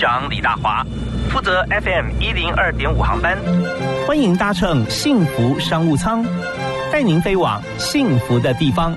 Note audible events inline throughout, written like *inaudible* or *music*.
长李大华，负责 FM 一零二点五航班。欢迎搭乘幸福商务舱，带您飞往幸福的地方。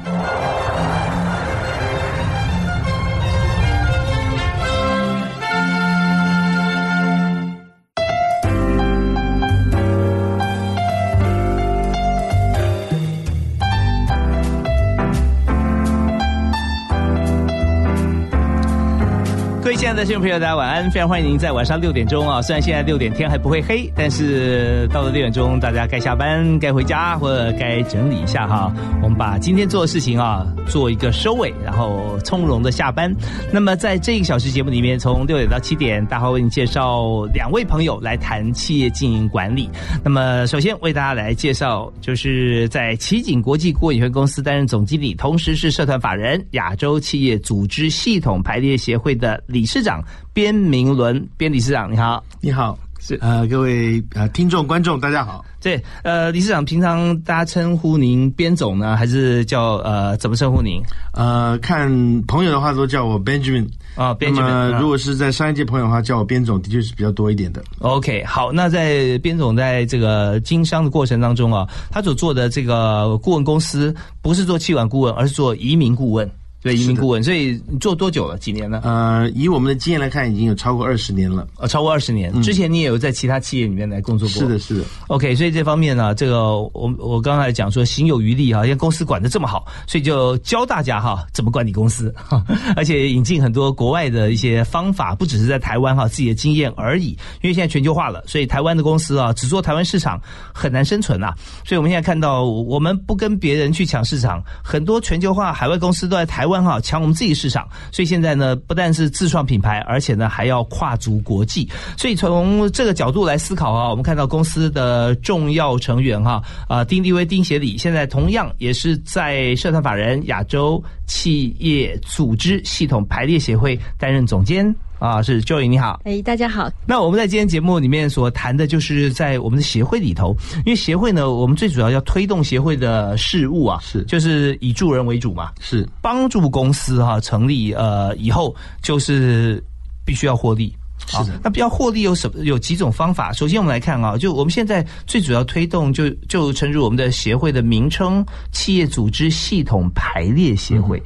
爱的听众朋友，大家晚安！非常欢迎您在晚上六点钟啊，虽然现在六点天还不会黑，但是到了六点钟，大家该下班、该回家或者该整理一下哈。我们把今天做的事情啊做一个收尾，然后从容的下班。那么在这一个小时节目里面，从六点到七点，大华为你介绍两位朋友来谈企业经营管理。那么首先为大家来介绍，就是在奇景国际顾问有限公司担任总经理，同时是社团法人亚洲企业组织系统排列协会的。理事长边明伦，边理事长你好，你好，是呃各位呃听众观众大家好，对呃理事长平常大家称呼您边总呢，还是叫呃怎么称呼您？呃看朋友的话都叫我 Benjamin 啊，Benjamin。如果是在商业界朋友的话，叫我边总的确是比较多一点的。OK，好，那在边总在这个经商的过程当中啊，他所做的这个顾问公司不是做气管顾问，而是做移民顾问。对移民顾问，所以你做多久了？几年了？呃，以我们的经验来看，已经有超过二十年了。呃，超过二十年。之前你也有在其他企业里面来工作过。是的，是的。OK，所以这方面呢，这个我我刚才讲说，行有余力哈，因为公司管的这么好，所以就教大家哈怎么管理公司，*laughs* 而且引进很多国外的一些方法，不只是在台湾哈自己的经验而已。因为现在全球化了，所以台湾的公司啊，只做台湾市场很难生存呐。所以我们现在看到，我们不跟别人去抢市场，很多全球化海外公司都在台湾哈抢我们自己。市场，所以现在呢，不但是自创品牌，而且呢，还要跨足国际。所以从这个角度来思考啊，我们看到公司的重要成员哈啊，丁立威、丁协理，现在同样也是在社团法人亚洲企业组织系统排列协会担任总监。啊，是 Joy，你好，哎，大家好。那我们在今天节目里面所谈的，就是在我们的协会里头，因为协会呢，我们最主要要推动协会的事务啊，是就是以助人为主嘛，是帮助公司哈成立呃以后就是必须要获利，是的。那要获利有什么？有几种方法？首先我们来看啊，就我们现在最主要推动，就就称入我们的协会的名称——企业组织系统排列协会。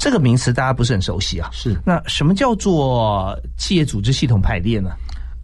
这个名词大家不是很熟悉啊。是。那什么叫做企业组织系统排列呢？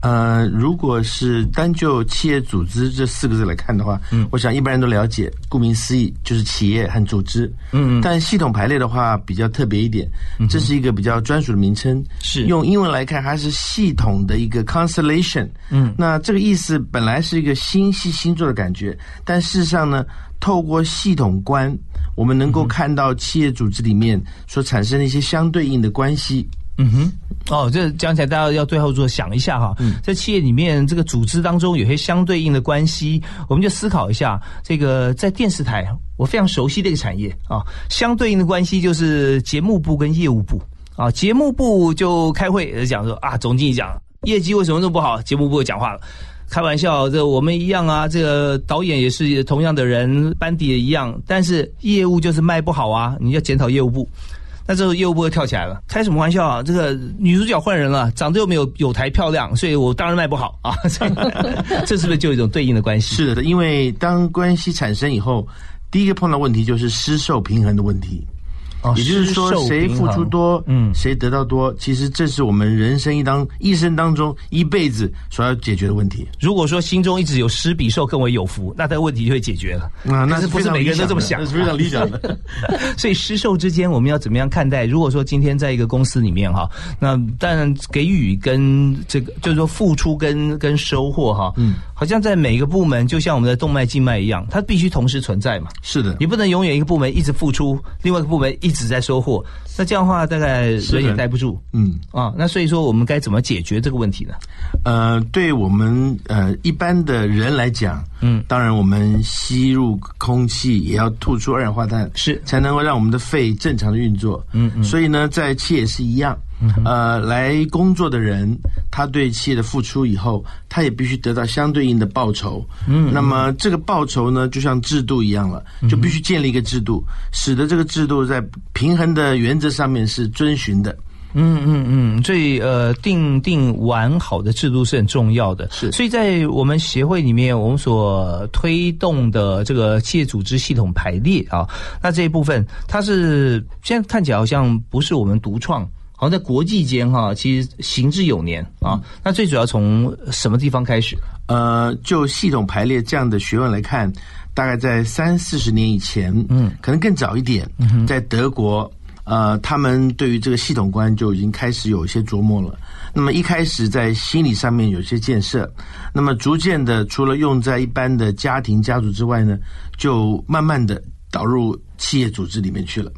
呃，如果是单就企业组织这四个字来看的话，嗯，我想一般人都了解，顾名思义就是企业和组织。嗯。但系统排列的话比较特别一点，这是一个比较专属的名称。是。用英文来看，它是系统的一个 constellation。嗯。那这个意思本来是一个星系星座的感觉，但事实上呢？透过系统观，我们能够看到企业组织里面所产生的一些相对应的关系。嗯哼，哦，这讲起来大家要最后做想一下哈，在企业里面这个组织当中有些相对应的关系，我们就思考一下。这个在电视台，我非常熟悉的一个产业啊，相对应的关系就是节目部跟业务部啊，节目部就开会讲说啊，总经理讲业绩为什么这么不好，节目部讲话了。开玩笑，这我们一样啊。这个导演也是同样的人，班底也一样，但是业务就是卖不好啊。你要检讨业务部，那这个业务部跳起来了，开什么玩笑啊？这个女主角换人了，长得又没有有台漂亮，所以我当然卖不好啊。*laughs* 这是不是就一种对应的关系？是的，因为当关系产生以后，第一个碰到问题就是失售平衡的问题。也就是说，谁付出多，嗯，谁得到多，其实这是我们人生一当一生当中一辈子所要解决的问题。如果说心中一直有施比受更为有福，那这个问题就会解决了。啊，那是不是每个人都这么想？是非常理想的。*laughs* *laughs* 所以施受之间，我们要怎么样看待？如果说今天在一个公司里面哈，那当然给予跟这个就是说付出跟跟收获哈，嗯，好像在每个部门，就像我们的动脉静脉一样，它必须同时存在嘛。是的，你不能永远一个部门一直付出，另外一个部门一直在收获。那这样的话，大概人也待不住。嗯啊，那所以说，我们该怎么解决这个问题呢？呃，对我们呃一般的人来讲，嗯，当然我们吸入空气也要吐出二氧化碳，是才能够让我们的肺正常的运作。嗯嗯，所以呢，在气也是一样。呃，来工作的人，他对企业的付出以后，他也必须得到相对应的报酬。嗯，那么这个报酬呢，就像制度一样了，就必须建立一个制度，使得这个制度在平衡的原则上面是遵循的。嗯嗯嗯，所以呃，定定完好的制度是很重要的。是，所以在我们协会里面，我们所推动的这个企业组织系统排列啊，那这一部分它是现在看起来好像不是我们独创，好像在国际间哈，其实行之有年啊。那最主要从什么地方开始？呃，就系统排列这样的学问来看，大概在三四十年以前，嗯，可能更早一点，在德国。呃，他们对于这个系统观就已经开始有一些琢磨了。那么一开始在心理上面有些建设，那么逐渐的，除了用在一般的家庭家族之外呢，就慢慢的导入企业组织里面去了。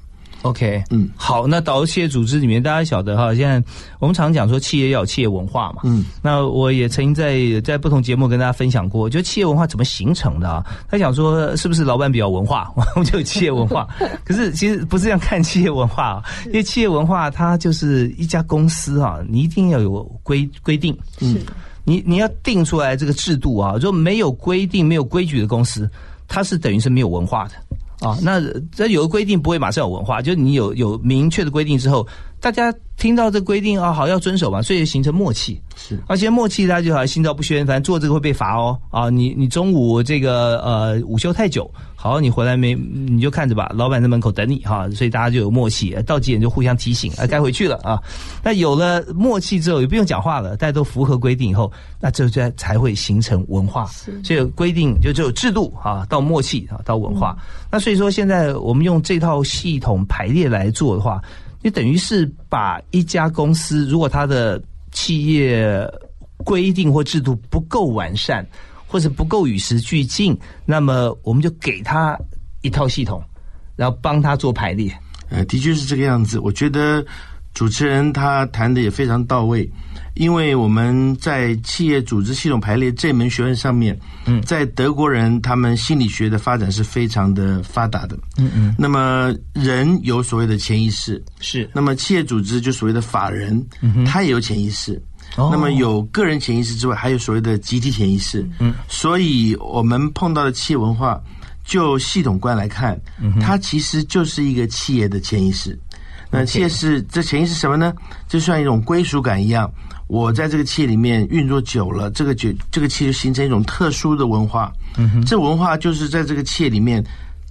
OK，嗯，好，那导入企业组织里面，大家晓得哈，现在我们常讲说企业要有企业文化嘛，嗯，那我也曾经在在不同节目跟大家分享过，就企业文化怎么形成的啊？他想说是不是老板比较文化，*laughs* 我们就有企业文化？*laughs* 可是其实不是这样看企业文化啊，因为企业文化它就是一家公司啊，你一定要有规规定，嗯，你你要定出来这个制度啊，就没有规定、没有规矩的公司，它是等于是没有文化的。啊，那这有个规定不会马上有文化，就是你有有明确的规定之后，大家听到这规定啊，好要遵守嘛，所以形成默契。是，而且默契大家就好心照不宣，反正做这个会被罚哦。啊，你你中午这个呃午休太久，好，你回来没你就看着吧，老板在门口等你哈，所以大家就有默契，到几点就互相提醒，啊，该回去了啊。那有了默契之后，也不用讲话了，大家都符合规定以后，那这才才会形成文化。所以规定就只有制度啊，到默契啊，到文化。那所以说，现在我们用这套系统排列来做的话，你等于是把一家公司，如果它的企业规定或制度不够完善，或者不够与时俱进，那么我们就给他一套系统，然后帮他做排列。呃，的确是这个样子。我觉得主持人他谈的也非常到位。因为我们在企业组织系统排列这门学问上面，嗯，在德国人他们心理学的发展是非常的发达的，嗯嗯。那么人有所谓的潜意识，是。那么企业组织就所谓的法人，嗯他也有潜意识。哦。那么有个人潜意识之外，还有所谓的集体潜意识。嗯。所以我们碰到的企业文化，就系统观来看，它其实就是一个企业的潜意识。那企业是这潜意识什么呢？就像一种归属感一样。我在这个企业里面运作久了，这个就这个企业就形成一种特殊的文化。嗯哼，这文化就是在这个企业里面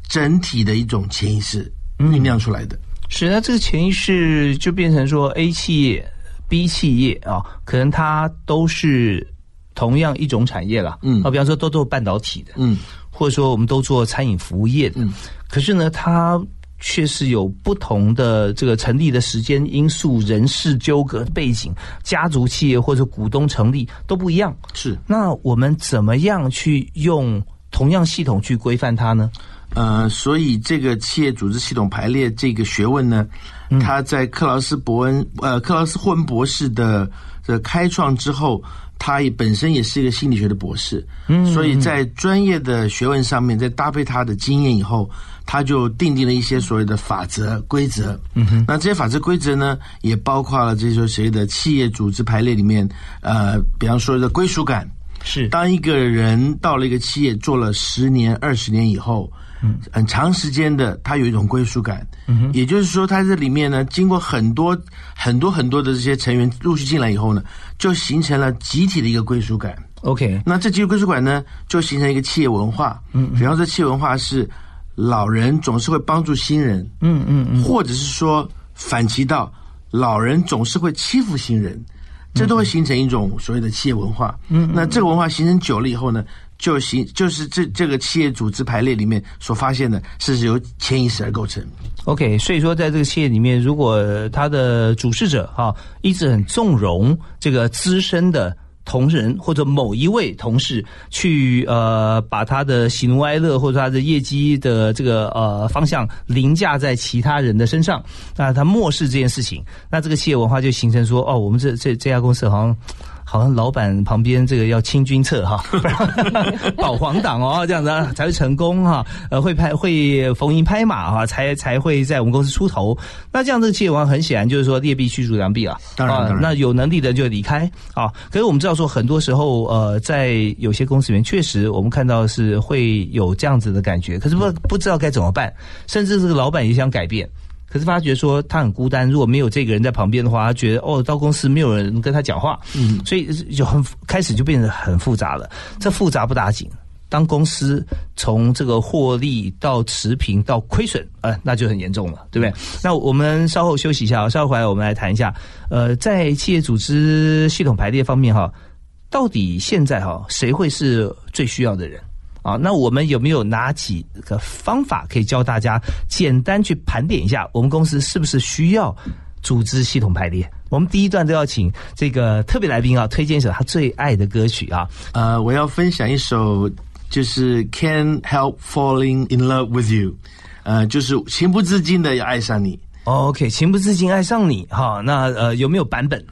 整体的一种潜意识酝酿出来的。是，那这个潜意识就变成说，A 企业、B 企业啊，可能它都是同样一种产业了。嗯，啊，比方说都做半导体的，嗯，或者说我们都做餐饮服务业的。嗯，可是呢，它。却是有不同的这个成立的时间因素、人事纠葛背景、家族企业或者股东成立都不一样。是，那我们怎么样去用同样系统去规范它呢？呃，所以这个企业组织系统排列这个学问呢，他在克劳斯伯恩呃克劳斯霍恩博士的的开创之后。他也本身也是一个心理学的博士，嗯，所以在专业的学问上面，在搭配他的经验以后，他就定定了一些所谓的法则规则。嗯哼，那这些法则规则呢，也包括了这些所谓的企业组织排列里面，呃，比方说的归属感。是，当一个人到了一个企业做了十年、二十年以后。嗯，很长时间的，他有一种归属感。嗯哼，也就是说，他这里面呢，经过很多很多很多的这些成员陆续进来以后呢，就形成了集体的一个归属感。OK，那这集体归属感呢，就形成一个企业文化。嗯，比方说，企业文化是老人总是会帮助新人。嗯嗯嗯，或者是说反其道，老人总是会欺负新人，这都会形成一种所谓的企业文化。嗯，那这个文化形成久了以后呢？就行，就是这这个企业组织排列里面所发现的，是由潜意识而构成。OK，所以说在这个企业里面，如果他的主事者哈一直很纵容这个资深的同仁或者某一位同事去呃把他的喜怒哀乐或者他的业绩的这个呃方向凌驾在其他人的身上，那他漠视这件事情，那这个企业文化就形成说哦，我们这这这家公司好像。好像老板旁边这个要清君侧哈，*laughs* 保皇党哦，这样子才会成功哈。呃，会拍会逢迎拍马哈，才才会在我们公司出头。那这样这个企业文化很显然就是说劣币驱逐良币啊。当然，那有能力的就离开啊。可是我们知道说，很多时候呃，在有些公司里面，确实我们看到是会有这样子的感觉。可是不不知道该怎么办，甚至这个老板也想改变。可是发觉说他很孤单，如果没有这个人在旁边的话，他觉得哦，到公司没有人跟他讲话，嗯，所以就很开始就变得很复杂了。这复杂不打紧，当公司从这个获利到持平到亏损，呃，那就很严重了，对不对？那我们稍后休息一下，稍后回来我们来谈一下，呃，在企业组织系统排列方面哈，到底现在哈谁会是最需要的人？啊，那我们有没有哪几个方法可以教大家简单去盘点一下，我们公司是不是需要组织系统排列？我们第一段都要请这个特别来宾啊，推荐一首他最爱的歌曲啊。呃，我要分享一首就是 Can't Help Falling in Love with You，呃，就是情不自禁的要爱上你。OK，情不自禁爱上你哈，那呃有没有版本？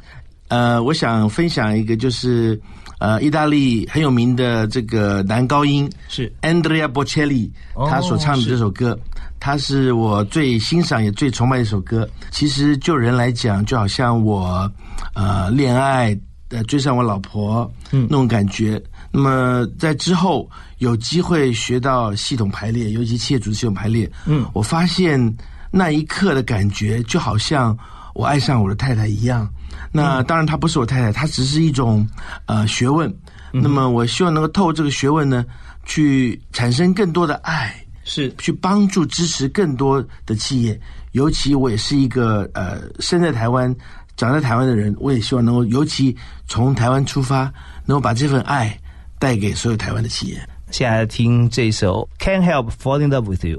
呃，我想分享一个就是。呃，意大利很有名的这个男高音是 Andrea Bocelli，他所唱的这首歌，他是我最欣赏也最崇拜的一首歌。其实就人来讲，就好像我呃恋爱呃追上我老婆那种感觉。那么在之后有机会学到系统排列，尤其企业组织系统排列，嗯，我发现那一刻的感觉就好像我爱上我的太太一样。那当然，她不是我太太，她只是一种呃学问。那么，我希望能够透过这个学问呢，去产生更多的爱，是去帮助支持更多的企业。尤其我也是一个呃生在台湾、长在台湾的人，我也希望能够尤其从台湾出发，能够把这份爱带给所有台湾的企业。现在听这首《Can't Help Falling in Love with You》。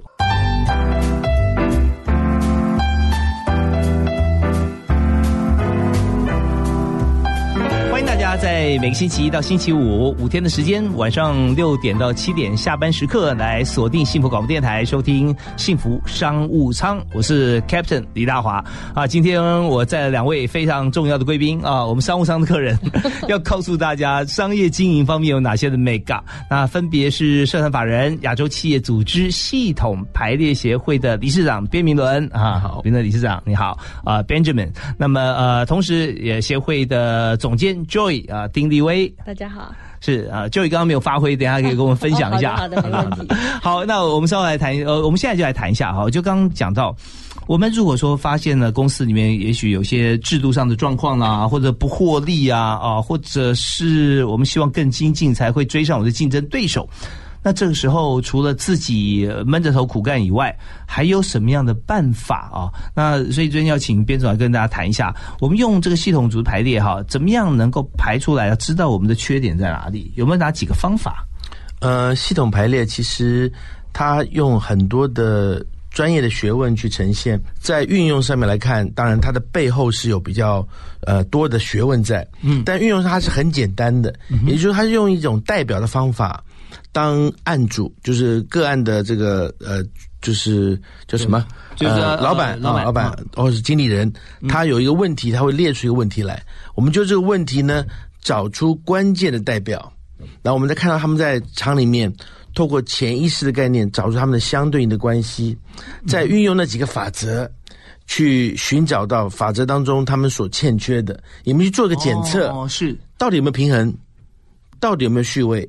在每个星期一到星期五五天的时间，晚上六点到七点下班时刻来锁定幸福广播电台，收听幸福商务舱。我是 Captain 李大华啊，今天我在两位非常重要的贵宾啊，我们商务舱的客人 *laughs* 要告诉大家商业经营方面有哪些的 make up。那分别是社团法人亚洲企业组织系统排列协会的理事长边明伦啊，好，边的理事长你好啊，Benjamin。那么呃，同时也协会的总监 Joy。啊，丁立威，大家好，是啊，Joey 刚刚没有发挥，等下可以跟我们分享一下。好的，没问题。*laughs* 好，那我们稍后来谈，呃，我们现在就来谈一下哈。就刚刚讲到，我们如果说发现了公司里面也许有些制度上的状况啦，或者不获利啊，啊，或者是我们希望更精进才会追上我的竞争对手。那这个时候，除了自己闷着头苦干以外，还有什么样的办法啊？那所以最近要请编总来跟大家谈一下，我们用这个系统组排列哈，怎么样能够排出来，要知道我们的缺点在哪里？有没有哪几个方法？呃，系统排列其实它用很多的专业的学问去呈现，在运用上面来看，当然它的背后是有比较呃多的学问在，嗯，但运用上它是很简单的，嗯也就是，它是用一种代表的方法。当案主就是个案的这个呃，就是叫什么？就是老板啊，老板或者是经理人，他有一个问题，他会列出一个问题来。我们就这个问题呢，找出关键的代表，然后我们再看到他们在厂里面，透过潜意识的概念，找出他们的相对应的关系，再运用那几个法则，去寻找到法则当中他们所欠缺的，你们去做个检测，是。到底有没有平衡，到底有没有序位。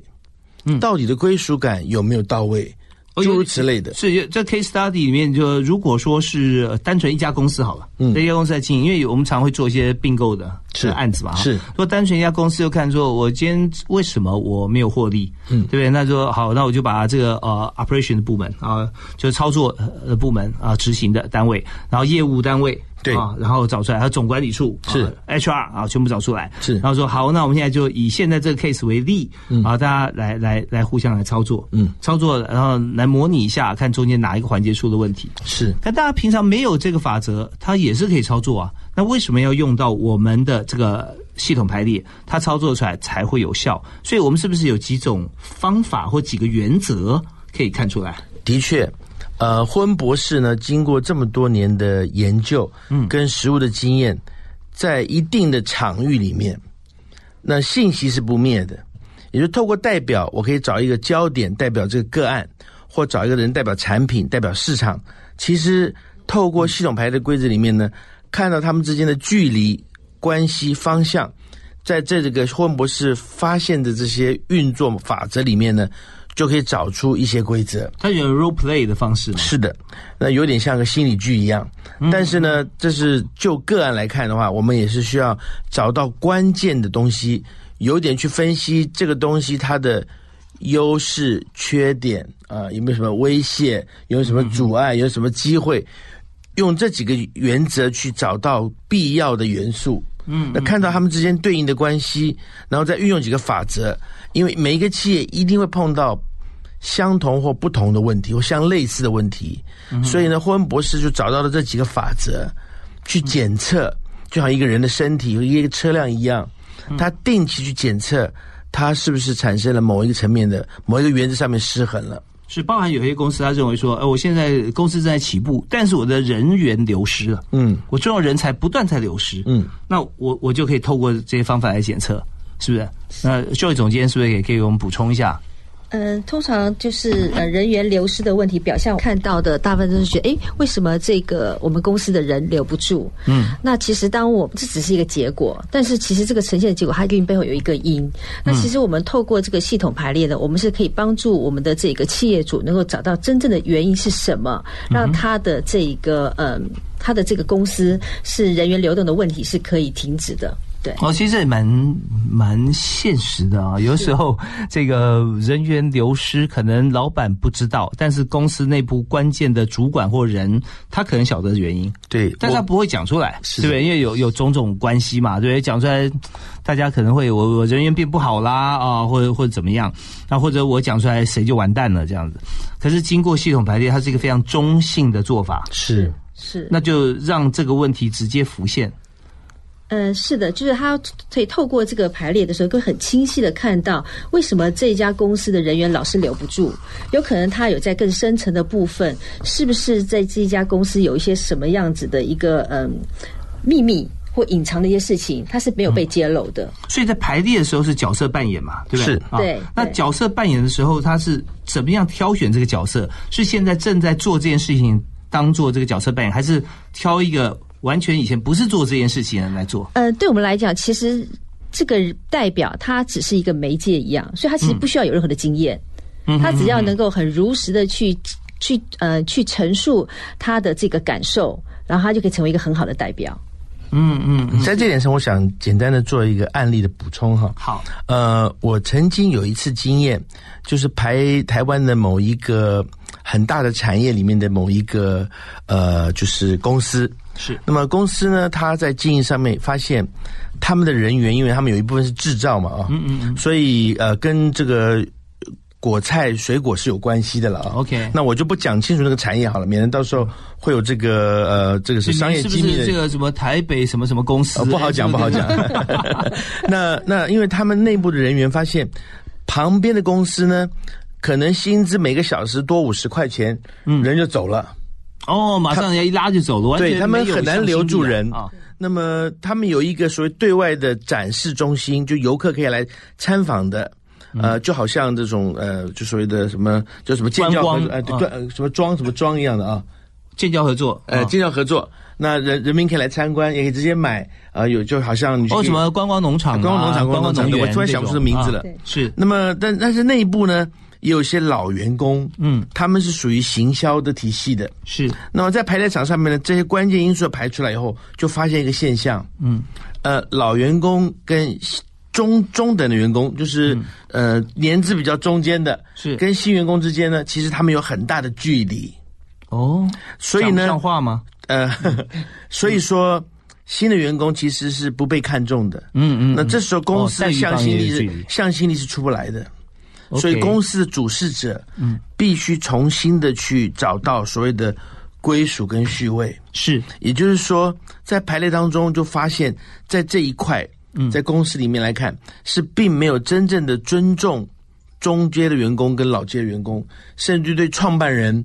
到底的归属感有没有到位？诸如此类的。是这 case study 里面，就如果说是单纯一家公司好了，嗯，一家公司在经营，因为我们常会做一些并购的案子嘛，是。如果单纯一家公司，就看说，我今天为什么我没有获利？嗯，对不对？那说好，那我就把这个呃 operation 的部门啊，就是操作的部门啊，执行的单位，然后业务单位。对啊，然后找出来，还有总管理处是 HR 啊，全部找出来是，然后说好，那我们现在就以现在这个 case 为例，啊，大家来来来互相来操作，嗯，操作然后来模拟一下，看中间哪一个环节出了问题是。但大家平常没有这个法则，它也是可以操作啊。那为什么要用到我们的这个系统排列，它操作出来才会有效？所以我们是不是有几种方法或几个原则可以看出来？的确。呃，霍恩博士呢，经过这么多年的研究，嗯，跟实物的经验，在一定的场域里面，那信息是不灭的。也就透过代表，我可以找一个焦点代表这个个案，或找一个人代表产品、代表市场。其实透过系统排的规则里面呢，看到他们之间的距离、关系、方向，在这个霍恩博士发现的这些运作法则里面呢。就可以找出一些规则。它有 role play 的方式吗？是的，那有点像个心理剧一样。但是呢，这是就个案来看的话，我们也是需要找到关键的东西，有点去分析这个东西它的优势、缺点啊，有没有什么威胁，有什么阻碍，有什么机会，用这几个原则去找到必要的元素。嗯，那看到他们之间对应的关系，然后再运用几个法则，因为每一个企业一定会碰到。相同或不同的问题，或相类似的问题，所以呢，霍恩博士就找到了这几个法则，去检测，就像一个人的身体和一个车辆一样，他定期去检测，他是不是产生了某一个层面的某一个原则上面失衡了。是，包含有些公司他认为说，呃，我现在公司正在起步，但是我的人员流失了，嗯，我重要人才不断在流失，嗯，那我我就可以透过这些方法来检测，是不是？那就业总监是不是也可以给我们补充一下？嗯，通常就是呃人员流失的问题，表象看到的大部分都是觉得，哎，为什么这个我们公司的人留不住？嗯，那其实当我这只是一个结果，但是其实这个呈现的结果，它一定背后有一个因。那其实我们透过这个系统排列呢，我们是可以帮助我们的这个企业主能够找到真正的原因是什么，让他的这一个嗯，他的这个公司是人员流动的问题是可以停止的。对，哦，其实也蛮蛮现实的啊。有时候这个人员流失，可能老板不知道，但是公司内部关键的主管或人，他可能晓得原因。对，但他不会讲出来，对不对？因为有有种种关系嘛，对？讲出来，大家可能会我我人员变不好啦啊，或者或者怎么样？那或者我讲出来，谁就完蛋了这样子。可是经过系统排列，它是一个非常中性的做法，是是，那就让这个问题直接浮现。嗯，是的，就是他可以透过这个排列的时候，会很清晰的看到为什么这家公司的人员老是留不住。有可能他有在更深层的部分，是不是在这一家公司有一些什么样子的一个嗯秘密或隐藏的一些事情，它是没有被揭露的。所以在排列的时候是角色扮演嘛，对不对？是，对。那角色扮演的时候，他是怎么样挑选这个角色？是现在正在做这件事情当做这个角色扮演，还是挑一个？完全以前不是做这件事情来做。呃，对我们来讲，其实这个代表他只是一个媒介一样，所以他其实不需要有任何的经验，他只要能够很如实的去去呃去陈述他的这个感受，然后他就可以成为一个很好的代表。嗯嗯，在这点上，我想简单的做一个案例的补充哈。好，呃，我曾经有一次经验，就是排台湾的某一个很大的产业里面的某一个呃，就是公司。是，那么公司呢？他在经营上面发现，他们的人员，因为他们有一部分是制造嘛，啊，嗯嗯嗯，所以呃，跟这个果菜水果是有关系的了啊。OK，那我就不讲清楚那个产业好了，免得到时候会有这个呃，这个是商业机密的。这个什么台北什么什么公司？不好讲，不好讲。那 *laughs* 那，因为他们内部的人员发现，旁边的公司呢，可能薪资每个小时多五十块钱，嗯，人就走了。哦，马上人家一拉就走了，对他们很难留住人啊。那么他们有一个所谓对外的展示中心，就游客可以来参访的，呃，就好像这种呃，就所谓的什么叫什么建教呃对什么庄什么庄一样的啊，建教合作，呃，建教合作，那人人民可以来参观，也可以直接买啊，有就好像哦什么观光农场，观光农场，观光农场，我突然想不出名字了，是。那么但但是内部呢？也有些老员工，嗯，他们是属于行销的体系的，是。那么在排列场上面呢，这些关键因素排出来以后，就发现一个现象，嗯，呃，老员工跟中中等的员工，就是呃年资比较中间的，是跟新员工之间呢，其实他们有很大的距离。哦，所以呢，像话吗？*laughs* 呃，所以说新的员工其实是不被看重的。嗯嗯。那这时候公司的向心力是向心力是出不来的。所以公司的主事者，嗯，必须重新的去找到所谓的归属跟序位。是，也就是说，在排列当中就发现，在这一块，嗯，在公司里面来看，是并没有真正的尊重中阶的员工跟老阶的员工，甚至对创办人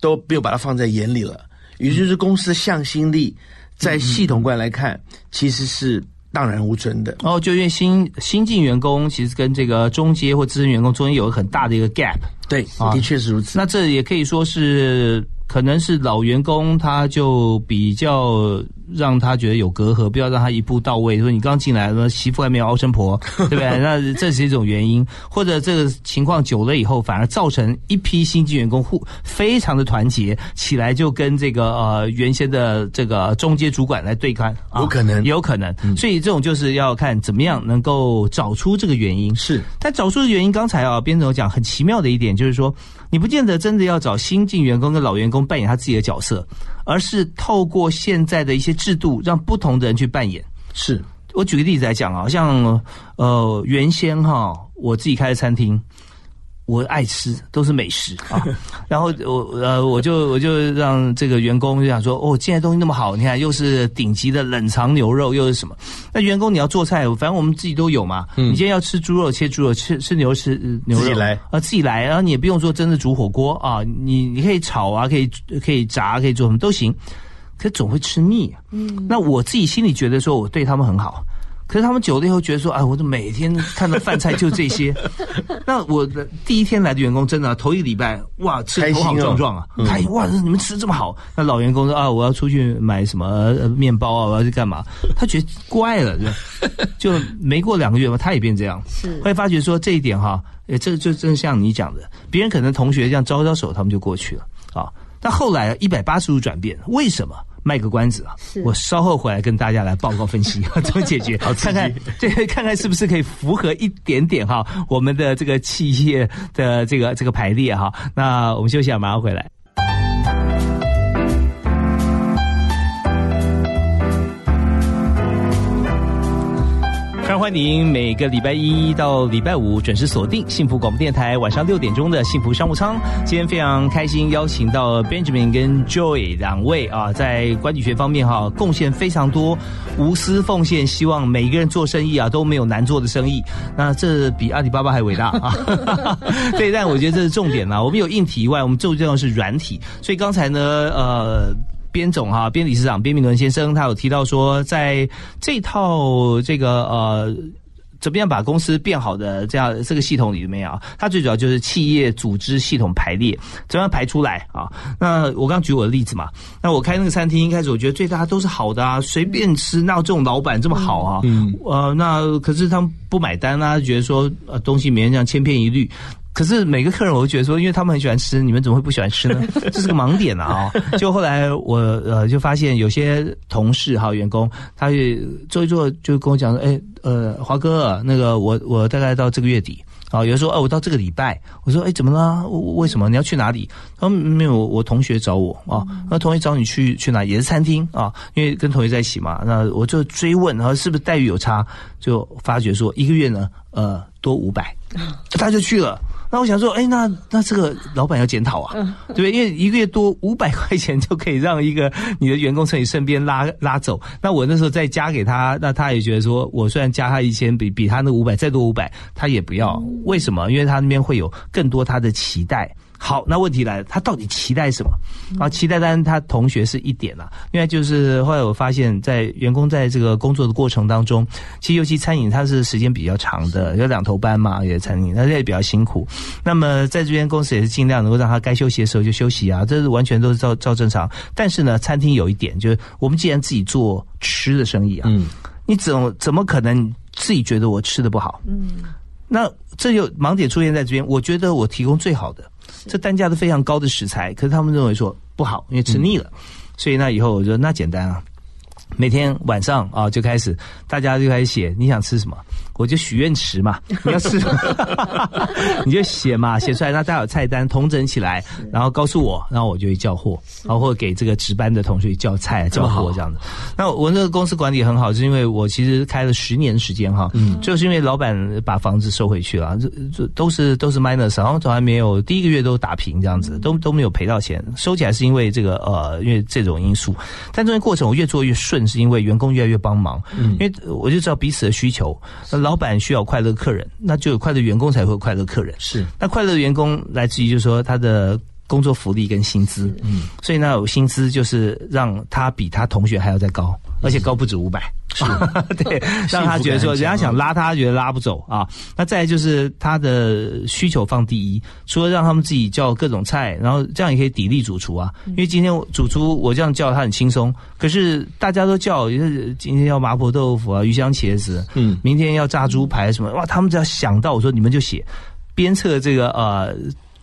都没有把它放在眼里了。也就是公司的向心力，在系统观来看，其实是。荡然无存的哦，就因为新新进员工其实跟这个中阶或资深员工中间有很大的一个 gap，对，的确是如此。那这也可以说是，可能是老员工他就比较让他觉得有隔阂，不要让他一步到位。说你刚进来，说媳妇还没有熬成婆，*laughs* 对不对？那这是一种原因，或者这个情况久了以后，反而造成一批新进员工互非常的团结起来，就跟这个呃原先的这个中阶主管来对抗，有可能，有可能。所以这种就是要看怎么样能够找出这个原因。是，但找出的原因，刚才啊，边总讲很奇妙的一点就是说。你不见得真的要找新进员工跟老员工扮演他自己的角色，而是透过现在的一些制度，让不同的人去扮演。是我举个例子来讲啊，像呃原先哈，我自己开的餐厅。我爱吃，都是美食 *laughs* 啊。然后我呃，我就我就让这个员工就想说，哦，现在东西那么好，你看又是顶级的冷藏牛肉，又是什么？那员工你要做菜，反正我们自己都有嘛。你今天要吃猪肉，切猪肉；吃吃牛吃牛肉，自己来啊，自己来。然后你也不用说真的煮火锅啊，你你可以炒啊，可以可以炸，可以做什么都行。可总会吃腻。嗯，那我自己心里觉得说，我对他们很好。可是他们久了以后觉得说，啊，我这每天看到饭菜就这些。*laughs* 那我的第一天来的员工真的头一个礼拜，哇，吃头好壮壮啊，开心哇，你们吃这么好。那老员工说啊，我要出去买什么面包啊，我要去干嘛？他觉得怪了，*laughs* 就没过两个月嘛，他也变这样。是，会发觉说这一点哈，诶，这就真像你讲的，别人可能同学这样招招手，他们就过去了啊。但后来一百八十度转变，为什么？卖个关子啊！我稍后回来跟大家来报告分析 *laughs* 怎么解决，看看这，看看是不是可以符合一点点哈我们的这个企业的这个这个排列哈。那我们休息啊，马上回来。欢迎每个礼拜一到礼拜五准时锁定幸福广播电台晚上六点钟的幸福商务舱。今天非常开心邀请到 Benjamin 跟 Joy 两位啊，在管理学方面哈贡献非常多，无私奉献，希望每一个人做生意啊都没有难做的生意。那这比阿里巴巴还伟大啊！*laughs* 对，但我觉得这是重点啦。我们有硬体以外，我们最重要是软体。所以刚才呢，呃。边总哈，边理事长边明伦先生，他有提到说，在这套这个呃，怎么样把公司变好的这样这个系统里面啊，它最主要就是企业组织系统排列，怎么样排出来啊？那我刚举我的例子嘛，那我开那个餐厅一开始，我觉得最大家都是好的啊，随便吃，那这种老板这么好啊？嗯，呃，那可是他们不买单啊，觉得说呃东西每天这样千篇一律。可是每个客人，我都觉得说，因为他们很喜欢吃，你们怎么会不喜欢吃呢？*laughs* 这是个盲点啊！就后来我呃就发现有些同事哈员工，他也做一做就跟我讲说，哎呃华哥，那个我我大概到这个月底啊，有人说哦我到这个礼拜，我说哎怎么了？为什么你要去哪里？他说没有，我同学找我啊，那同学找你去去哪？也是餐厅啊，因为跟同学在一起嘛。那我就追问，然后是不是待遇有差？就发觉说一个月呢，呃多五百，他就去了。那我想说，哎，那那这个老板要检讨啊，对不对？因为一个月多五百块钱就可以让一个你的员工从你身边拉拉走。那我那时候再加给他，那他也觉得说，我虽然加他一千，比比他那五百再多五百，他也不要。为什么？因为他那边会有更多他的期待。好，那问题来了，他到底期待什么？啊，期待当然他同学是一点啦，因为就是后来我发现，在员工在这个工作的过程当中，其实尤其餐饮它是时间比较长的，有两头班嘛，也餐饮，那也比较辛苦。那么在这边公司也是尽量能够让他该休息的时候就休息啊，这是完全都是照照正常。但是呢，餐厅有一点就是，我们既然自己做吃的生意啊，嗯，你怎怎么可能自己觉得我吃的不好？嗯，那这就盲点出现在这边。我觉得我提供最好的。这单价都非常高的食材，可是他们认为说不好，因为吃腻了。所以那以后我说那简单啊，每天晚上啊就开始，大家就开始写你想吃什么。我就许愿池嘛，*laughs* 你要吃，*laughs* 你就写嘛，写出来，那带有菜单，统整起来，然后告诉我，然后我就会叫货，然后或者给这个值班的同学叫菜、叫货这样子。那我那个公司管理很好，是因为我其实开了十年时间哈，嗯，就是因为老板把房子收回去了，这这都是都是 minus，然后从来没有第一个月都打平这样子，都都没有赔到钱，收起来是因为这个呃，因为这种因素。但中间过程我越做越顺，是因为员工越来越帮忙，嗯，因为我就知道彼此的需求。老板需要快乐客人，那就有快乐员工才会快乐客人。是，那快乐员工来自于就是说他的工作福利跟薪资，嗯，所以呢，有薪资就是让他比他同学还要再高，而且高不止五百，是，*laughs* 对，*laughs* 让他觉得说，人家想拉他，觉得拉不走啊。那再来就是他的需求放第一，除了让他们自己叫各种菜，然后这样也可以砥砺主厨啊。因为今天主厨我这样叫他很轻松，可是大家都叫，就是今天要麻婆豆腐啊，鱼香茄子，嗯，明天要炸猪排什么，哇，他们只要想到，我说你们就写，鞭策这个呃。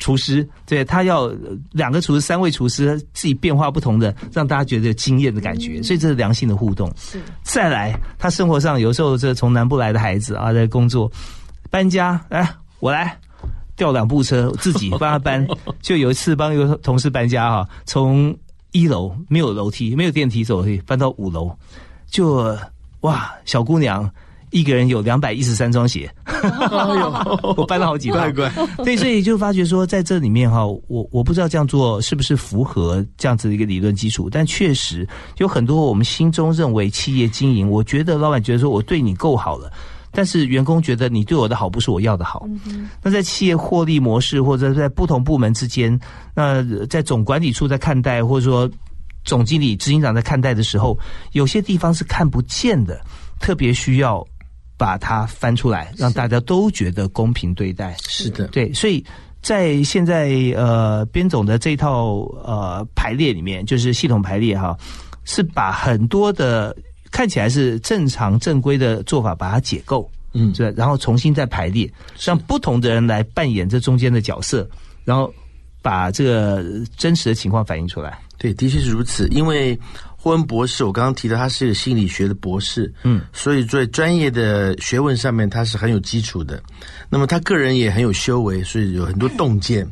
厨师对他要两个厨师、三位厨师自己变化不同的，让大家觉得有惊艳的感觉，所以这是良性的互动。是再来，他生活上有时候这从南部来的孩子啊，在工作搬家，来我来调两部车，自己帮他搬。就有一次帮一个同事搬家哈，从一楼没有楼梯、没有电梯走，搬到五楼，就哇，小姑娘。一个人有两百一十三双鞋，*laughs* 我搬了好几太乖。对，所以就发觉说，在这里面哈，我我不知道这样做是不是符合这样子的一个理论基础，但确实有很多我们心中认为企业经营，我觉得老板觉得说我对你够好了，但是员工觉得你对我的好不是我要的好。那在企业获利模式或者在不同部门之间，那在总管理处在看待，或者说总经理、执行长在看待的时候，有些地方是看不见的，特别需要。把它翻出来，让大家都觉得公平对待。是的，对，所以在现在呃边总的这套呃排列里面，就是系统排列哈，是把很多的看起来是正常正规的做法把它解构，嗯，对，然后重新再排列，让不同的人来扮演这中间的角色，然后把这个真实的情况反映出来。对，的确是如此，因为。霍恩博士，我刚刚提到他是一个心理学的博士，嗯，所以在专业的学问上面他是很有基础的。那么他个人也很有修为，所以有很多洞见。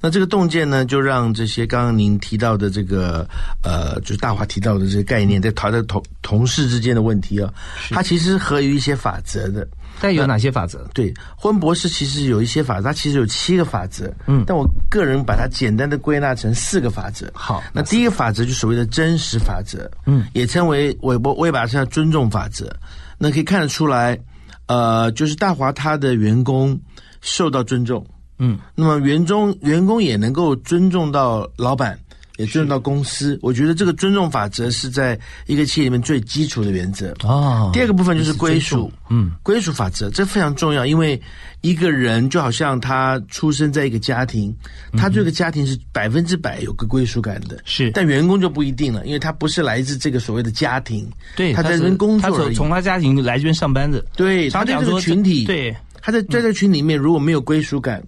那这个洞见呢，就让这些刚刚您提到的这个呃，就是大华提到的这些概念，在他的同同事之间的问题啊，它其实合于一些法则的。但有哪些法则？对，婚博士其实有一些法则，它其实有七个法则。嗯，但我个人把它简单的归纳成四个法则。好，那第一个法则就所谓的真实法则，嗯，也称为我我我也把它称叫尊重法则。那可以看得出来，呃，就是大华他的员工受到尊重，嗯，那么员工员工也能够尊重到老板。也尊重到公司，我觉得这个尊重法则是在一个企业里面最基础的原则。哦，第二个部分就是归属，嗯，归属法则这非常重要，因为一个人就好像他出生在一个家庭，他这个家庭是百分之百有个归属感的。是，但员工就不一定了，因为他不是来自这个所谓的家庭，对，他在这边工作，他从从他家庭来这边上班的，对，他对这个群体，对，他在在这个群里面如果没有归属感。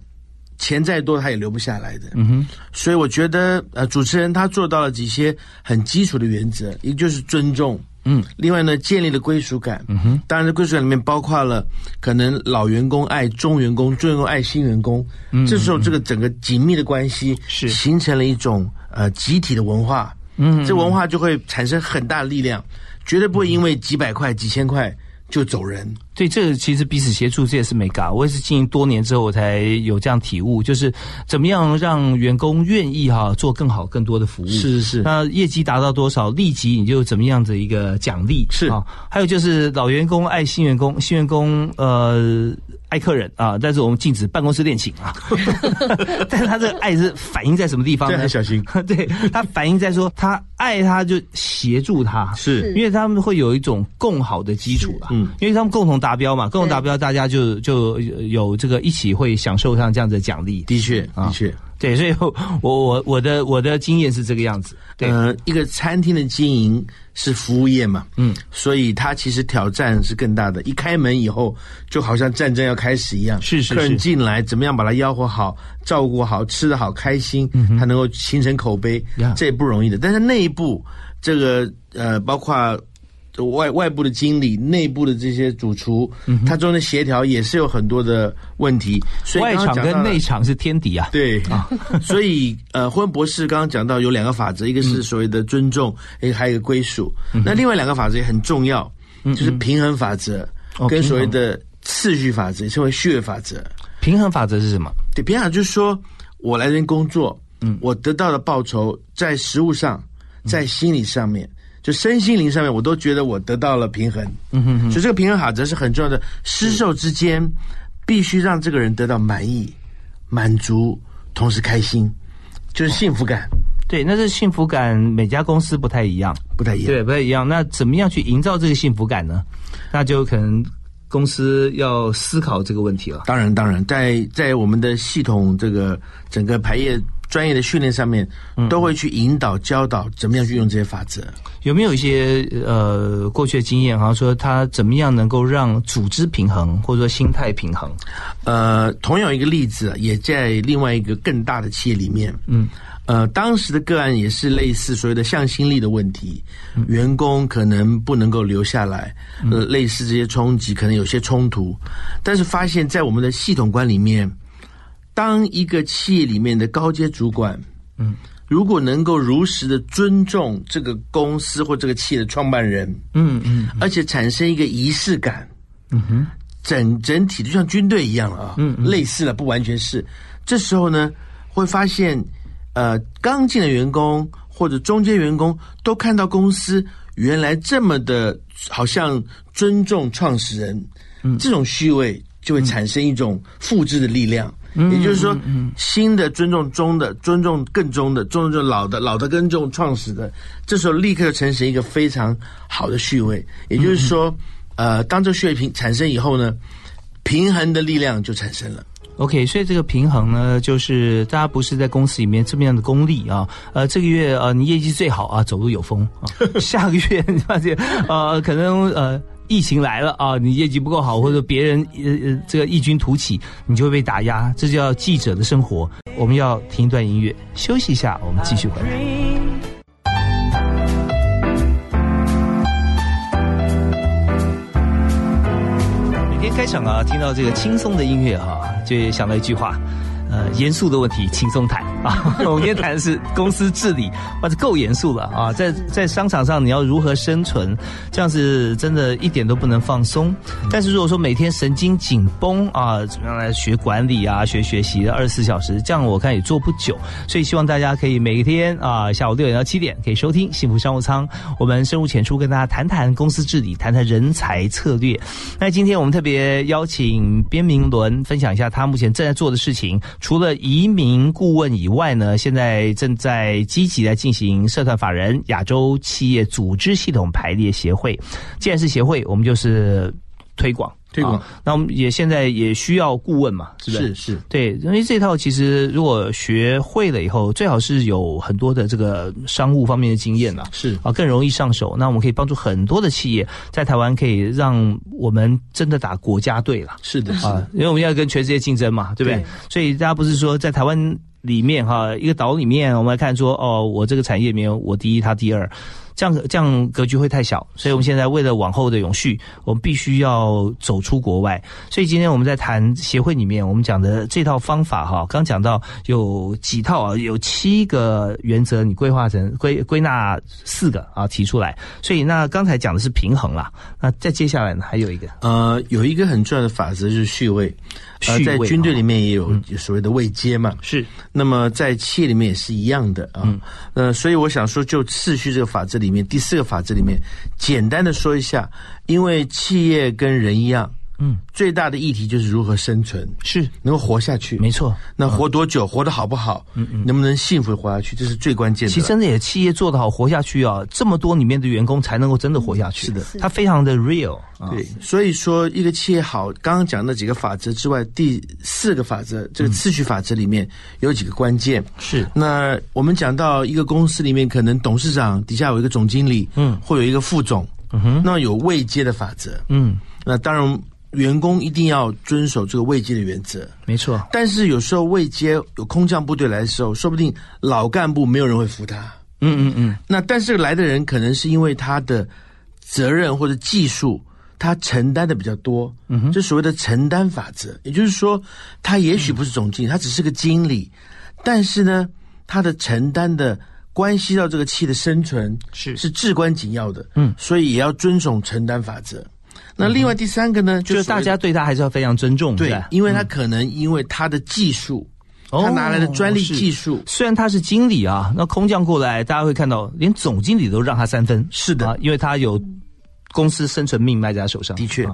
钱再多，他也留不下来的。嗯哼，所以我觉得，呃，主持人他做到了几些很基础的原则，一个就是尊重，嗯，另外呢，建立了归属感。嗯哼，当然，这归属感里面包括了可能老员工爱中员工，中员工爱新员工。嗯，这时候这个整个紧密的关系是形成了一种呃集体的文化。嗯，这文化就会产生很大的力量，绝对不会因为几百块、几千块。就走人，对，这个其实彼此协助，这也是没嘎。我也是经营多年之后，我才有这样体悟，就是怎么样让员工愿意哈做更好、更多的服务。是是是。那业绩达到多少，立即你就怎么样的一个奖励。是啊。还有就是老员工爱新员工，新员工呃。爱客人啊，但是我们禁止办公室恋情啊。*laughs* 但是他这个爱是反映在什么地方呢？小心，*laughs* 对他反映在说他爱他就协助他，是因为他们会有一种共好的基础啊。嗯，因为他们共同达标嘛，共同达标，大家就就有这个一起会享受上这样的奖励。的确，的确。对，所以我我我的我的经验是这个样子。呃，一个餐厅的经营是服务业嘛，嗯，所以它其实挑战是更大的。一开门以后，就好像战争要开始一样，是是是。客人进来，怎么样把他吆喝好，照顾好，吃的好，开心，他能够形成口碑，这也不容易的。但是内部这个呃，包括。外外部的经理，内部的这些主厨，他中的协调也是有很多的问题。所以外场跟内场是天敌啊。对啊，*laughs* 所以呃，霍恩博士刚刚讲到有两个法则，一个是所谓的尊重，一个还有一个归属。那另外两个法则也很重要，就是平衡法则跟所谓的次序法则，也称为序列法则。平衡法则是什么？对，平衡就是说我来这边工作，嗯，我得到的报酬在食物上，在心理上面。就身心灵上面，我都觉得我得到了平衡。嗯哼哼，所以这个平衡法则是很重要的。施受之间，必须让这个人得到满意、满足，同时开心。就是幸福感对，那这幸福感每家公司不太一样，不太一样。对，不太一样。那怎么样去营造这个幸福感呢？那就可能公司要思考这个问题了。当然，当然，在在我们的系统这个整个排业专业的训练上面，都会去引导教导怎么样去用这些法则。有没有一些呃过去的经验，好像说他怎么样能够让组织平衡，或者说心态平衡？呃，同样一个例子，也在另外一个更大的企业里面，嗯。呃，当时的个案也是类似所谓的向心力的问题，员工可能不能够留下来，呃，类似这些冲击，可能有些冲突，但是发现，在我们的系统观里面，当一个企业里面的高阶主管，嗯，如果能够如实的尊重这个公司或这个企业的创办人，嗯嗯，而且产生一个仪式感，嗯哼，整整体就像军队一样了啊，嗯，类似了，不完全是，这时候呢，会发现。呃，刚进的员工或者中间员工都看到公司原来这么的，好像尊重创始人，嗯，这种虚伪就会产生一种复制的力量。嗯，也就是说，新的尊重中的尊重更中的尊重老的老的更重创始的，这时候立刻就成型一个非常好的序位。也就是说，呃，当这个序位产生以后呢，平衡的力量就产生了。OK，所以这个平衡呢，就是大家不是在公司里面这么样的功利啊。呃，这个月呃你业绩最好啊，走路有风啊。*laughs* 下个月你发现呃可能呃疫情来了啊，你业绩不够好，或者别人呃呃这个异军突起，你就会被打压。这叫记者的生活。我们要听一段音乐，休息一下，我们继续回来。开场啊，听到这个轻松的音乐哈，就想到一句话。呃，严肃的问题轻松谈 *laughs* 啊！我们今天谈的是公司治理，哇，这够严肃了啊！在在商场上你要如何生存，这样是真的一点都不能放松。但是如果说每天神经紧绷啊，怎么样来学管理啊，学学习二十四小时，这样我看也做不久。所以希望大家可以每天啊，下午六点到七点可以收听幸福商务舱，我们深入浅出跟大家谈谈公司治理，谈谈人才策略。那今天我们特别邀请边明伦分享一下他目前正在做的事情。除了移民顾问以外呢，现在正在积极的进行社团法人亚洲企业组织系统排列协会。既然是协会，我们就是推广。推广，那我们也现在也需要顾问嘛，是不是？是是，对，因为这套其实如果学会了以后，最好是有很多的这个商务方面的经验呐，是啊，更容易上手。那我们可以帮助很多的企业在台湾可以让我们真的打国家队了。是的，啊，因为我们要跟全世界竞争嘛，对不对？所以大家不是说在台湾里面哈，一个岛里面，我们来看说哦，我这个产业里面我第一，他第二。这样这样格局会太小，所以我们现在为了往后的永续，我们必须要走出国外。所以今天我们在谈协会里面，我们讲的这套方法哈，刚讲到有几套啊，有七个原则，你规划成归归纳四个啊提出来。所以那刚才讲的是平衡啦，那再接下来呢还有一个呃，有一个很重要的法则就是序位。呃，在军队里面也有所谓的位阶嘛，是。那么在企业里面也是一样的啊。呃，所以我想说，就次序这个法则里里面，第四个法则里面，简单的说一下，因为企业跟人一样。嗯，最大的议题就是如何生存，是能够活下去，没错。那活多久，活得好不好，嗯嗯，能不能幸福活下去，这是最关键的。其实真的也，企业做得好，活下去啊，这么多里面的员工才能够真的活下去。是的，它非常的 real。对，所以说一个企业好，刚刚讲那几个法则之外，第四个法则，这个次序法则里面有几个关键。是，那我们讲到一个公司里面，可能董事长底下有一个总经理，嗯，会有一个副总，嗯哼，那有位阶的法则，嗯，那当然。员工一定要遵守这个位阶的原则，没错。但是有时候位阶有空降部队来的时候，说不定老干部没有人会服他。嗯嗯嗯。那但是来的人可能是因为他的责任或者技术，他承担的比较多。嗯哼。这所谓的承担法则，也就是说，他也许不是总经理，他只是个经理，但是呢，他的承担的关系到这个企业的生存是是至关紧要的。嗯。所以也要遵守承担法则。那另外第三个呢，就是大家对他还是要非常尊重，对，因为他可能因为他的技术，他拿来的专利技术，虽然他是经理啊，那空降过来，大家会看到连总经理都让他三分，是的，因为他有公司生存命脉在他手上。的确，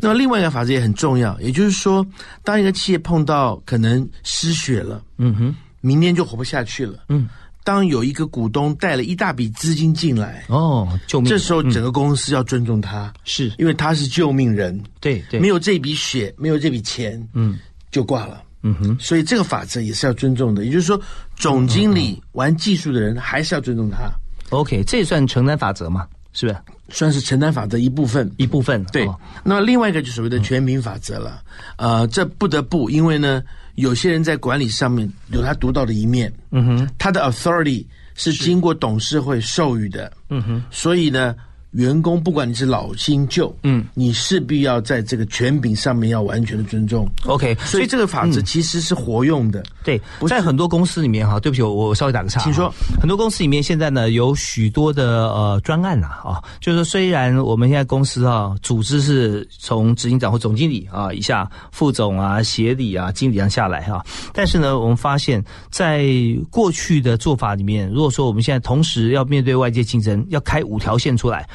那另外一个法则也很重要，也就是说，当一个企业碰到可能失血了，嗯哼，明天就活不下去了。嗯，当有一个股东带了一大笔资金进来，哦，救命！这时候整个公司要尊重他，是因为他是救命人。对对，没有这笔血，没有这笔钱，嗯，就挂了。嗯哼，所以这个法则也是要尊重的。也就是说，总经理玩技术的人还是要尊重他。OK，这也算承担法则嘛？是不是？算是承担法则一部分。一部分对，哦那另外一个就所谓的全民法则了。呃，这不得不，因为呢，有些人在管理上面有他独到的一面。嗯哼，他的 authority 是经过董事会授予的。嗯哼，所以呢。员工不管你是老新旧，嗯，你势必要在这个权柄上面要完全的尊重。OK，所以这个法则其实是活用的。对，在很多公司里面哈，对不起，我我稍微打个岔，请说。很多公司里面现在呢有许多的呃专案呐啊，就是说虽然我们现在公司啊组织是从执行长或总经理啊以下副总啊协理啊经理这样下来哈，但是呢我们发现，在过去的做法里面，如果说我们现在同时要面对外界竞争，要开五条线出来。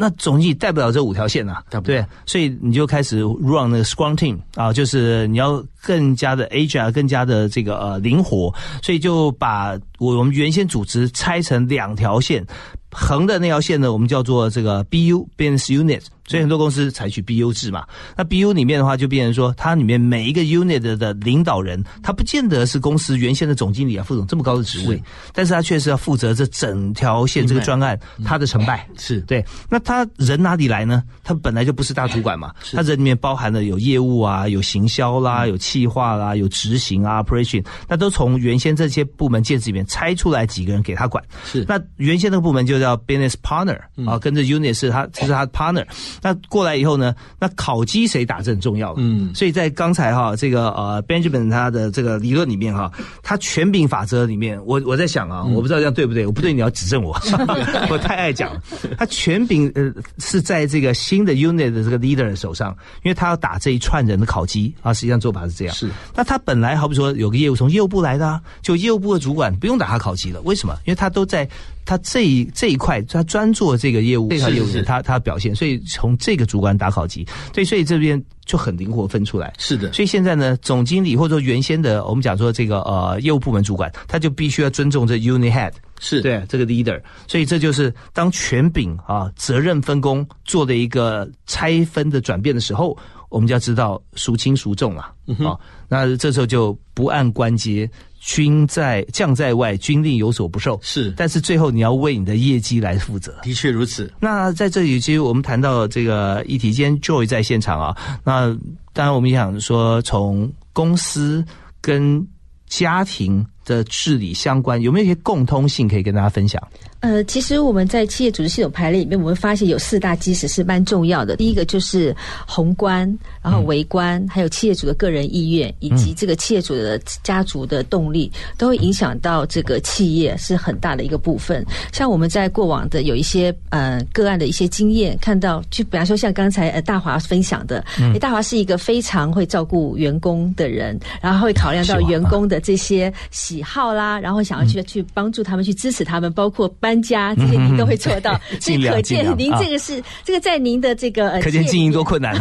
那总经理带不了这五条线呐、对不对，所以你就开始 run 那个 Scrum Team 啊，就是你要更加的 agile，更加的这个呃灵活，所以就把我我们原先组织拆成两条线，横的那条线呢，我们叫做这个 BU Business Unit。所以很多公司采取 BU 制嘛，那 BU 里面的话就变成说，它里面每一个 unit 的的领导人，他不见得是公司原先的总经理啊、副总这么高的职位，但是他确实要负责这整条线这个专案他的成败。是对，那他人哪里来呢？他本来就不是大主管嘛，他人里面包含了有业务啊，有行销啦，有企划啦，有执行啊，operation，那都从原先这些部门建制里面拆出来几个人给他管。是那原先那个部门就叫 business partner 啊，跟着 unit 是他这是他的 partner。那过来以后呢，那考绩谁打这很重要的。嗯，所以在刚才哈这个呃 Benjamin 他的这个理论里面哈，他权柄法则里面，我我在想啊，我不知道这样对不对，我不对你要指正我，*laughs* 我太爱讲了。他权柄呃是在这个新的 unit 的这个 leader 的手上，因为他要打这一串人的考绩啊，实际上做法是这样。是，那他本来好比说有个业务从业务部来的啊，就业务部的主管不用打他考绩了，为什么？因为他都在他这一这一块，他专做这个业务，这条业务是他他表现，所以从这个主管打考级，对，所以这边就很灵活分出来。是的，所以现在呢，总经理或者说原先的我们讲说这个呃业务部门主管，他就必须要尊重这 unit head，是对这个 leader，所以这就是当权柄啊责任分工做的一个拆分的转变的时候，我们就要知道孰轻孰重了啊。那这时候就不按关节，君在将在外，军令有所不受。是但是最后你要为你的业绩来负责。的确如此。那在这里，其实我们谈到这个议题，今天 Joy 在现场啊。那当然，我们也想说，从公司跟家庭的治理相关，有没有一些共通性可以跟大家分享？呃，其实我们在企业组织系统排列里面，我们发现有四大基石是蛮重要的。第一个就是宏观，然后微观，还有企业主的个人意愿，以及这个企业主的家族的动力，都会影响到这个企业是很大的一个部分。像我们在过往的有一些呃个案的一些经验，看到就比方说像刚才呃大华分享的，诶大华是一个非常会照顾员工的人，然后会考量到员工的这些喜好啦，然后想要去去帮助他们，去支持他们，包括搬家这些您都会做到。*laughs* 所以可见您啊这个是这个在您的这个呃，可见经营多困。*laughs* 难了。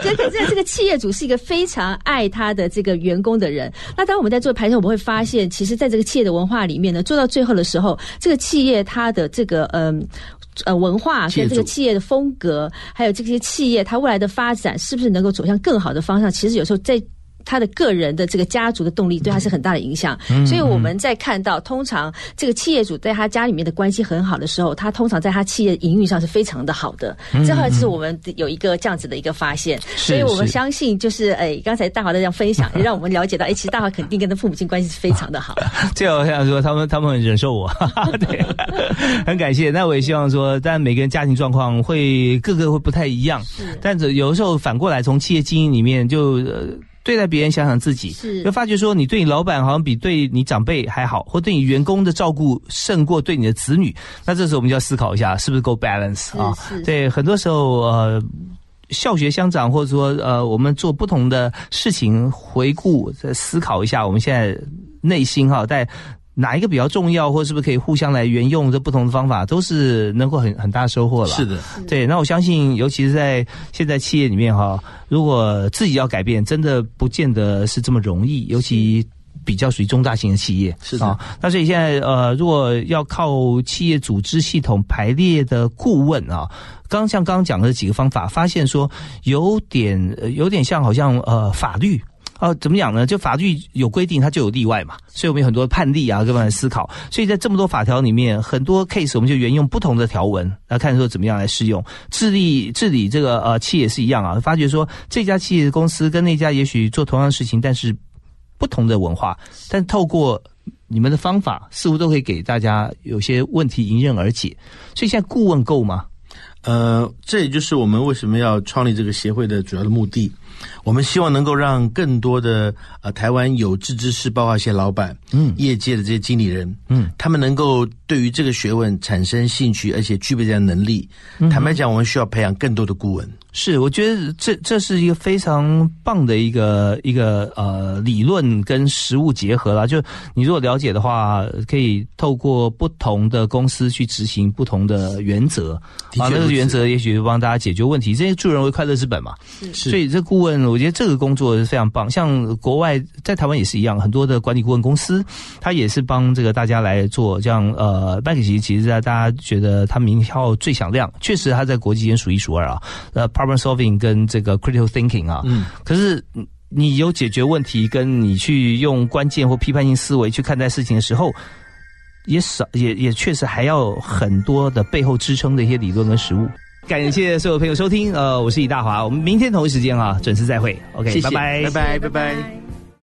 所以可见这个企业主是一个非常爱他的这个员工的人。那当我们在做排程，我们会发现，其实在这个企业的文化里面呢，做到最后的时候，这个企业它的这个嗯。呃，文化跟这个企业的风格，还有这些企业它未来的发展，是不是能够走向更好的方向？其实有时候在他的个人的这个家族的动力对他是很大的影响。所以我们在看到，通常这个企业主在他家里面的关系很好的时候，他通常在他企业营运上是非常的好的。这后来是我们有一个这样子的一个发现，是所以我们相信，就是哎，刚才大华的这样分享，*laughs* 也让我们了解到，哎，其实大华肯定跟他父母亲关系是非常的好。这我想说，他们他们很忍受我，*laughs* 对，很感谢。那我也希望说，当然每个人家庭状况会各个会不太一样，但是有的时候反过来从企业经营里面就。呃对待别人，想想自己，是就发觉说，你对你老板好像比对你长辈还好，或对你员工的照顾胜过对你的子女。那这时候我们就要思考一下，是不是够 balance 啊？对，很多时候呃。校学相长，或者说呃，我们做不同的事情，回顾再思考一下，我们现在内心哈，在哪一个比较重要，或是不是可以互相来援用这不同的方法，都是能够很很大收获了。是的，对，那我相信，尤其是在现在企业里面哈，如果自己要改变，真的不见得是这么容易，尤其。比较属于中大型的企业，是的。那所以现在呃，如果要靠企业组织系统排列的顾问啊，刚像刚刚讲的几个方法，发现说有点有点像好像呃法律。啊，怎么讲呢？就法律有规定，它就有例外嘛。所以我们有很多判例啊，各方面思考。所以在这么多法条里面，很多 case 我们就沿用不同的条文来看，说怎么样来适用治理治理这个呃企业是一样啊。发觉说这家企业的公司跟那家也许做同样的事情，但是不同的文化，但透过你们的方法，似乎都可以给大家有些问题迎刃而解。所以现在顾问够吗？呃，这也就是我们为什么要创立这个协会的主要的目的。我们希望能够让更多的呃台湾有志之士，包括一些老板、嗯，业界的这些经理人，嗯，他们能够对于这个学问产生兴趣，而且具备这样能力。坦白讲，我们需要培养更多的顾问。是，我觉得这这是一个非常棒的一个一个呃理论跟实物结合啦。就你如果了解的话，可以透过不同的公司去执行不同的原则，啊，那个原则也许帮大家解决问题。这些助人为快乐之本嘛，是。所以这顾问，我觉得这个工作是非常棒。像国外在台湾也是一样，很多的管理顾问公司，他也是帮这个大家来做这样呃麦肯奇，其实在大家觉得他名号最响亮，确实他在国际间数一数二啊，呃。Problem solving 跟这个 critical thinking 啊，嗯，可是你有解决问题，跟你去用关键或批判性思维去看待事情的时候，也少也也确实还要很多的背后支撑的一些理论跟实物。感谢所有朋友收听，呃，我是李大华，我们明天同一时间啊准时再会，OK，拜拜，拜拜，拜拜。